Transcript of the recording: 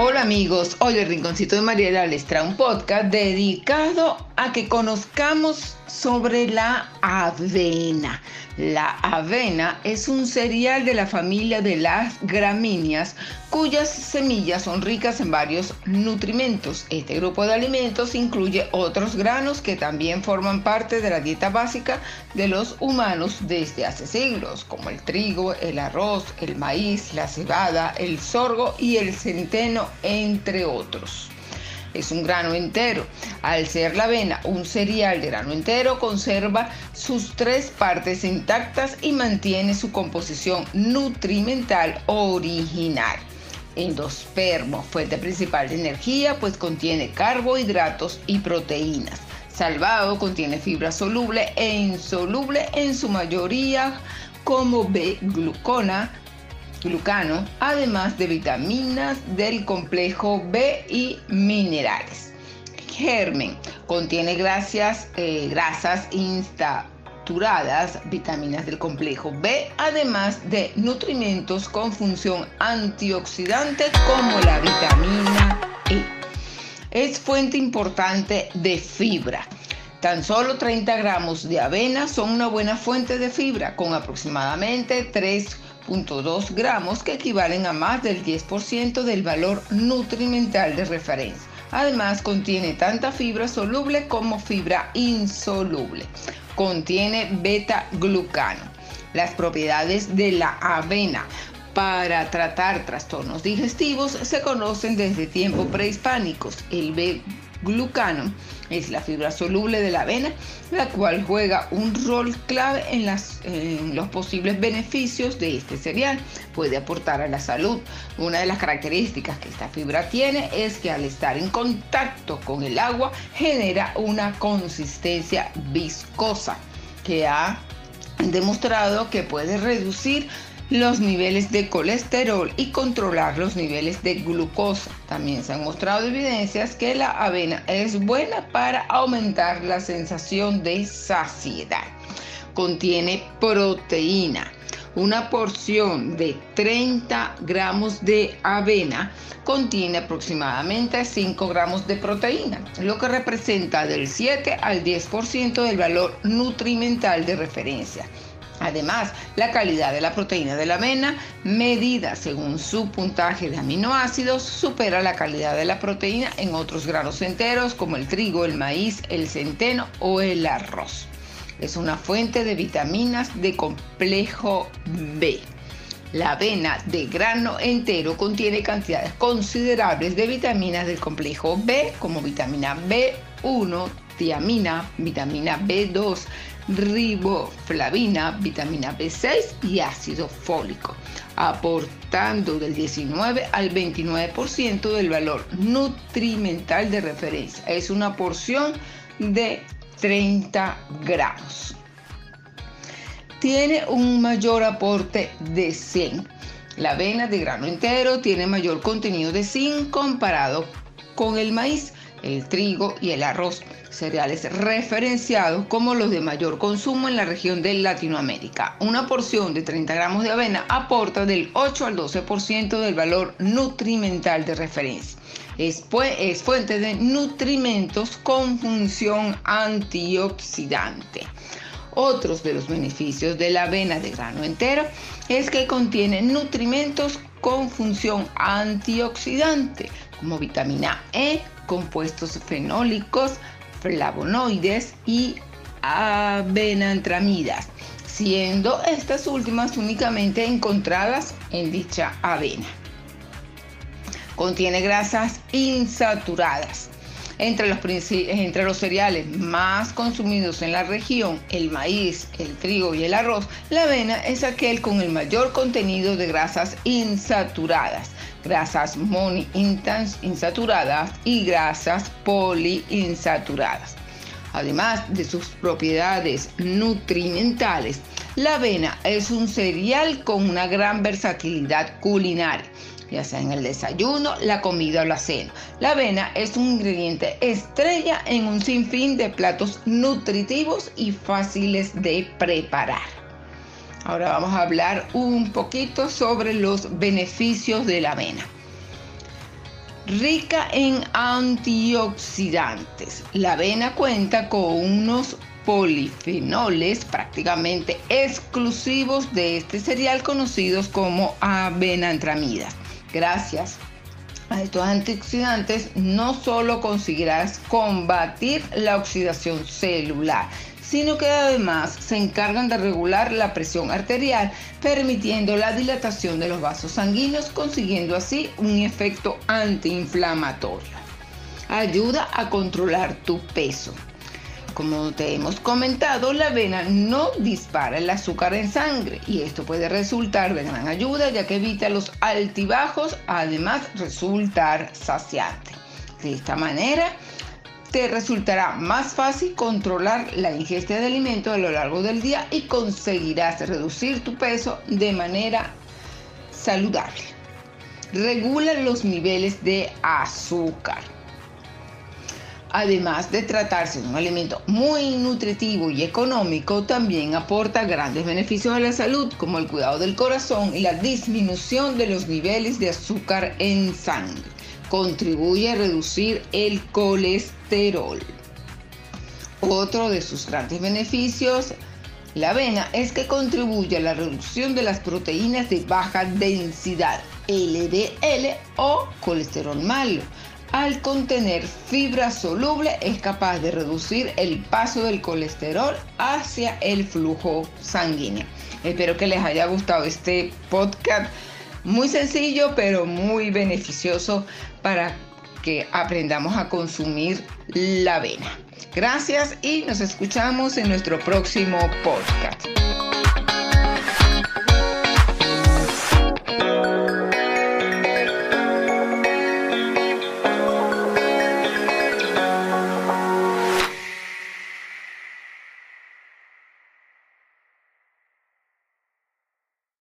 Hola amigos, hoy el Rinconcito de Mariela les trae un podcast dedicado a que conozcamos sobre la avena. La avena es un cereal de la familia de las gramíneas cuyas semillas son ricas en varios nutrimentos. Este grupo de alimentos incluye otros granos que también forman parte de la dieta básica de los humanos desde hace siglos, como el trigo, el arroz, el maíz, la cebada, el sorgo y el centeno, entre otros es un grano entero. Al ser la avena un cereal de grano entero, conserva sus tres partes intactas y mantiene su composición nutrimental original. Endospermo, fuente principal de energía, pues contiene carbohidratos y proteínas. Salvado contiene fibra soluble e insoluble en su mayoría como B-glucona, glucano, además de vitaminas del complejo B y minerales. Germen contiene grasas, eh, grasas instauradas, vitaminas del complejo B, además de nutrimentos con función antioxidante como la vitamina E. Es fuente importante de fibra. Tan solo 30 gramos de avena son una buena fuente de fibra, con aproximadamente 3 2 gramos que equivalen a más del 10% del valor nutrimental de referencia. Además contiene tanta fibra soluble como fibra insoluble. Contiene beta-glucano. Las propiedades de la avena para tratar trastornos digestivos se conocen desde tiempos prehispánicos. El glucano es la fibra soluble de la avena, la cual juega un rol clave en, las, en, los posibles beneficios de este cereal. Puede aportar a la salud. Una de las características que esta fibra tiene es que al estar en contacto con el agua genera una consistencia viscosa que ha demostrado que puede reducir los niveles de colesterol y controlar los niveles de glucosa. También se han mostrado evidencias que la avena es buena para aumentar la sensación de saciedad. Contiene proteína. Una porción de 30 gramos de avena contiene aproximadamente 5 gramos de proteína, lo que representa del 7 al 10% del valor nutrimental de referencia. Además, la calidad de la proteína de la avena, medida según su puntaje de aminoácidos, supera la calidad de la proteína en otros granos enteros como el trigo, el maíz, el centeno o el arroz. Es una fuente de vitaminas de complejo B. La avena de grano entero contiene cantidades considerables de vitaminas del complejo B como vitamina B1, tiamina, vitamina B2, riboflavina, vitamina B6 y ácido fólico, aportando del 19 al 29% del valor nutrimental de referencia. Es una porción de 30 gramos. Tiene un mayor aporte de zinc. La avena de grano entero tiene mayor contenido de zinc comparado con el maíz, el trigo y el arroz cereales referenciados como los de mayor consumo en la región de Latinoamérica. Una porción de 30 gramos de avena aporta del 8 al 12% del valor nutrimental de referencia. Es, es fuente de nutrimentos con función antioxidante. Otros de los beneficios de la avena de grano entero es que contiene nutrimentos con función antioxidante, como vitamina E, compuestos fenólicos, flavonoides y avenantramidas, siendo estas últimas únicamente encontradas en dicha avena. Contiene grasas insaturadas. Entre los, entre los, cereales más consumidos en la región, el maíz, el trigo y el arroz, la avena es aquel con el mayor contenido de grasas insaturadas, grasas monoinsaturadas y grasas poliinsaturadas. Además de sus propiedades nutrimentales, la avena es un cereal con una gran versatilidad culinaria, ya sea en el desayuno, la comida o la cena. La avena es un ingrediente estrella en un sinfín de platos nutritivos y fáciles de preparar. Ahora vamos a hablar un poquito sobre los beneficios de la avena. Rica en antioxidantes. La avena cuenta con unos polifenoles prácticamente exclusivos de este cereal conocidos como avenantramidas. Gracias a estos antioxidantes no solo conseguirás combatir la oxidación celular, sino que además se encargan de regular la presión arterial, permitiendo la dilatación de los vasos sanguíneos, consiguiendo así un efecto antiinflamatorio. Ayuda a controlar tu peso. Como te hemos comentado, la avena no dispara el azúcar en sangre y esto puede resultar de gran ayuda ya que evita los altibajos, además resultar saciante. De esta manera, te resultará más fácil controlar la ingesta de alimentos a lo largo del día y conseguirás reducir tu peso de manera saludable. Regula los niveles de azúcar. Además de tratarse de un alimento muy nutritivo y económico, también aporta grandes beneficios a la salud, como el cuidado del corazón y la disminución de los niveles de azúcar en sangre. Contribuye a reducir el colesterol. Otro de sus grandes beneficios, la avena, es que contribuye a la reducción de las proteínas de baja densidad, LDL o colesterol malo al contener fibra soluble es capaz de reducir el paso del colesterol hacia el flujo sanguíneo. Espero que les haya gustado este podcast muy sencillo pero muy beneficioso para que aprendamos a consumir la avena. Gracias y nos escuchamos en nuestro próximo podcast.